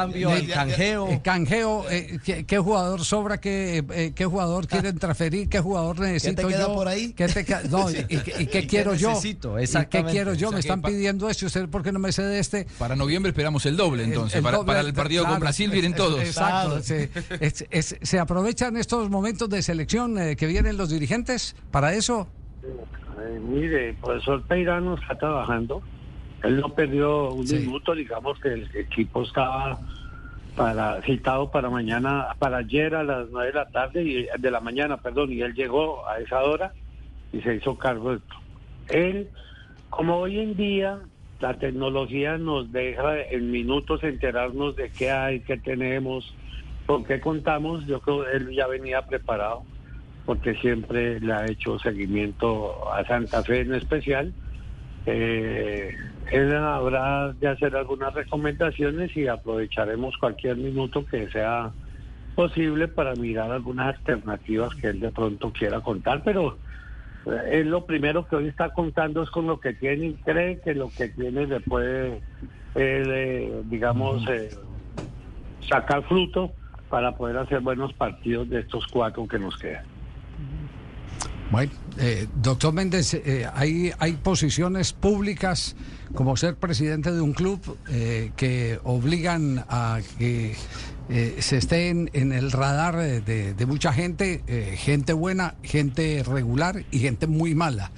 Cambio, el canjeo. El canjeo, eh, ¿qué, ¿qué, jugador sobra? ¿Qué, eh, qué jugador quieren transferir? ¿Qué jugador necesito ¿Qué te queda yo? por ahí? ¿Qué te queda? No, ¿y, y, y qué quiero yo? necesito? ¿Y qué quiero yo? O sea, Me están pa- pidiendo esto. ¿Usted por qué no me cede este? Para noviembre esperamos el doble, entonces. El- el para, doble, para el partido claro, con Brasil vienen es- todos. Exacto. Claro. Se, es- es- se aprovechan estos momentos de selección eh, que vienen los dirigentes para eso. Eh, mire, el profesor Peirano está trabajando. Él no perdió un Sí. minuto, digamos que el equipo estaba para citado para mañana, para ayer a las nueve de la tarde y de la mañana, perdón, y él llegó a esa hora y se hizo cargo de esto. Él, como hoy en día la tecnología nos deja en minutos enterarnos de qué hay, qué tenemos, con qué contamos, yo creo que él ya venía preparado porque siempre le ha hecho seguimiento a Santa Fe en especial. Eh, él habrá de hacer algunas recomendaciones y aprovecharemos cualquier minuto que sea posible para mirar algunas alternativas que él de pronto quiera contar, pero eh, él lo primero que hoy está contando es con lo que tiene y cree que lo que tiene le puede, eh, digamos, eh, sacar fruto para poder hacer buenos partidos de estos cuatro que nos quedan. Bueno, eh, doctor Méndez, eh, hay, hay posiciones públicas como ser presidente de un club eh, que obligan a que eh, se esté en, el radar de, de- mucha gente, gente buena, gente regular y gente muy mala.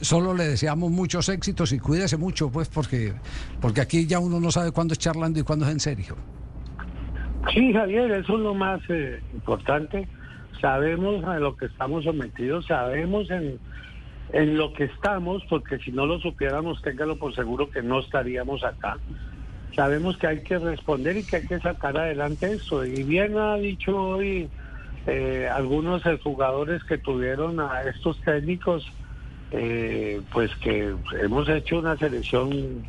Solo le deseamos muchos éxitos y cuídese mucho, pues, porque, porque aquí ya uno no sabe cuándo es charlando y cuándo es en serio. Sí, Javier, eso es lo más importante. Sabemos a lo que estamos sometidos, sabemos en, en lo que estamos, porque si no lo supiéramos, téngalo por seguro que no estaríamos acá. Sabemos que hay que responder y que hay que sacar adelante eso. Y bien ha dicho hoy eh, algunos jugadores que tuvieron a estos técnicos, eh, pues que hemos hecho una selección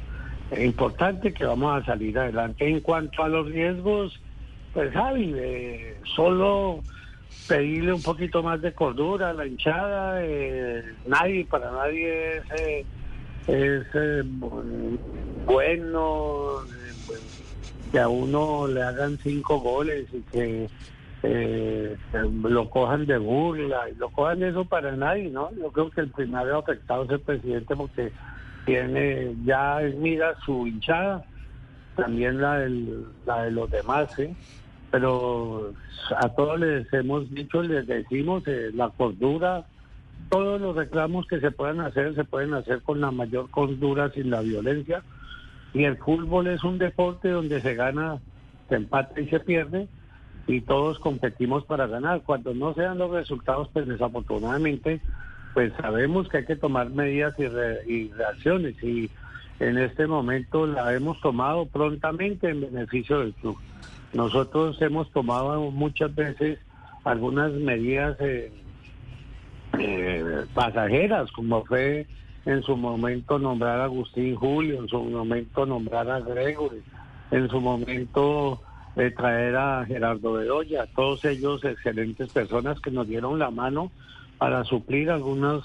importante que vamos a salir adelante. En cuanto a los riesgos, pues Javi, eh, solo pedirle un poquito más de cordura a la hinchada. eh, nadie, para nadie es, eh, eh, bu- bueno eh, que a uno le hagan cinco goles y que lo cojan de burla y lo cojan eso para nadie, ¿no? Yo creo que el primario afectado es el presidente porque tiene ya mira su hinchada, también la, del, la de los demás, ¿sí? Pero a todos les hemos dicho, les decimos eh, la cordura, todos los reclamos que se puedan hacer se pueden hacer con la mayor cordura sin la violencia y el fútbol es un deporte donde se gana, se empata y se pierde y todos competimos para ganar. Cuando no se dan los resultados, pues desafortunadamente, pues sabemos que hay que tomar medidas y, re- y reacciones y en este momento la hemos tomado prontamente en beneficio del club. Nosotros hemos tomado muchas veces algunas medidas eh, eh, pasajeras, como fue en su momento nombrar a Agustín Julio, en su momento nombrar a Gregory, en su momento eh, traer a Gerardo Bedoya, todos ellos excelentes personas que nos dieron la mano para suplir algunos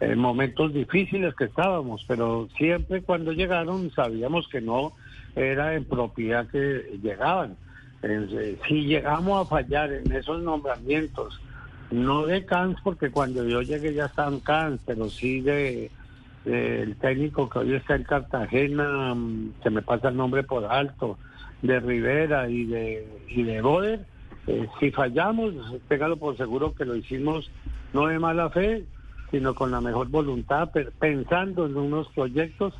eh, momentos difíciles que estábamos, pero siempre cuando llegaron sabíamos que no era en propiedad que llegaban. Eh, si llegamos a fallar en esos nombramientos, no de Cans, porque cuando yo llegué ya estaban Cans, pero sí de, el técnico que hoy está en Cartagena, mm, se me pasa el nombre por alto, de Rivera y de, y de Boder. Eh, si fallamos, téngalo por seguro que lo hicimos no de mala fe, sino con la mejor voluntad, pensando en unos proyectos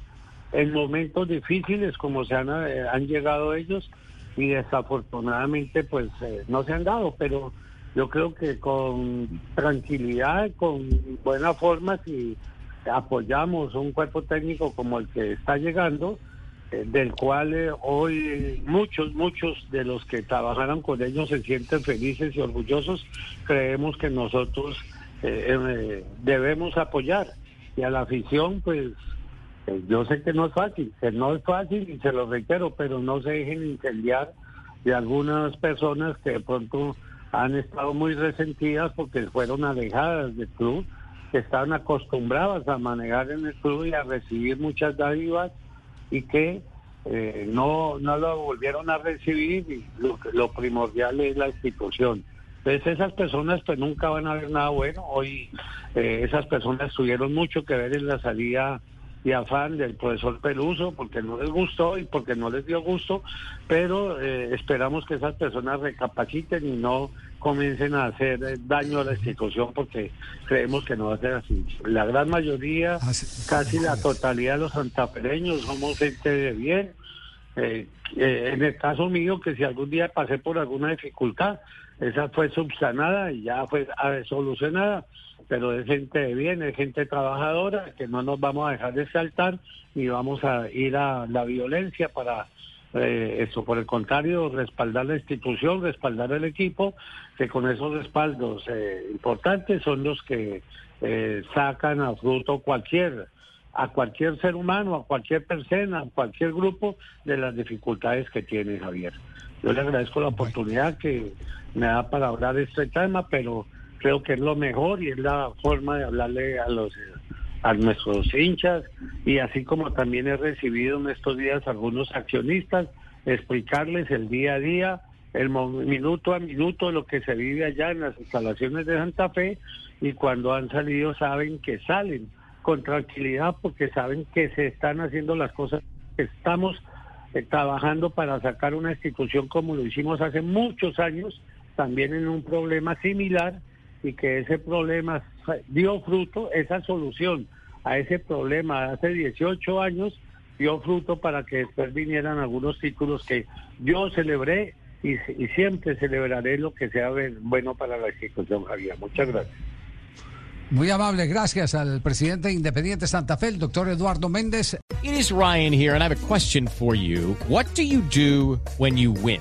en momentos difíciles como se han, eh, han llegado ellos y desafortunadamente pues eh, no se han dado, pero yo creo que con tranquilidad, con buena forma, si apoyamos un cuerpo técnico como el que está llegando, eh, del cual hoy muchos, muchos de los que trabajaron con ellos se sienten felices y orgullosos, creemos que nosotros eh, debemos apoyar. Y a la afición, pues yo sé que no es fácil, que no es fácil y se lo reitero, pero no se dejen incendiar de algunas personas que de pronto han estado muy resentidas porque fueron alejadas del club, que estaban acostumbradas a manejar en el club y a recibir muchas dádivas y que eh, no, no lo volvieron a recibir y lo, lo primordial es la institución. Entonces esas personas pues nunca van a ver nada bueno. Hoy eh, esas personas tuvieron mucho que ver en la salida y afán del profesor Peluso porque no les gustó y porque no les dio gusto, pero eh, esperamos que esas personas recapaciten y no comiencen a hacer eh, daño a la institución porque creemos que no va a ser así. La gran mayoría, ah, casi la totalidad de los santafereños somos gente de bien. Eh, en el caso mío, que si algún día pasé por alguna dificultad, esa fue subsanada y ya fue solucionada pero es gente de bien, es gente trabajadora, que no nos vamos a dejar de saltar ni vamos a ir a la violencia para eh, eso, por el contrario, respaldar la institución, respaldar el equipo, que con esos respaldos eh, importantes son los que eh, sacan a fruto cualquier a cualquier ser humano, a cualquier persona, a cualquier grupo de las dificultades que tiene Javier. Yo le agradezco la oportunidad que me da para hablar de este tema, pero creo que es lo mejor y es la forma de hablarle a los a nuestros hinchas y así como también he recibido en estos días algunos accionistas explicarles el día a día el minuto a minuto lo que se vive allá en las instalaciones de Santa Fe y cuando han salido saben que salen con tranquilidad porque saben que se están haciendo las cosas estamos eh, trabajando para sacar una institución como lo hicimos hace muchos años también en un problema similar y que ese problema dio fruto, esa solución a ese problema hace 18 años dio fruto para que después vinieran algunos títulos que yo celebré y, siempre celebraré lo que sea bueno para la institución, Javier. Muchas gracias. Muy amable, gracias al presidente Independiente Santa Fe, el doctor Eduardo Méndez. It is Ryan here, and I have a question for you. What do you do when you win?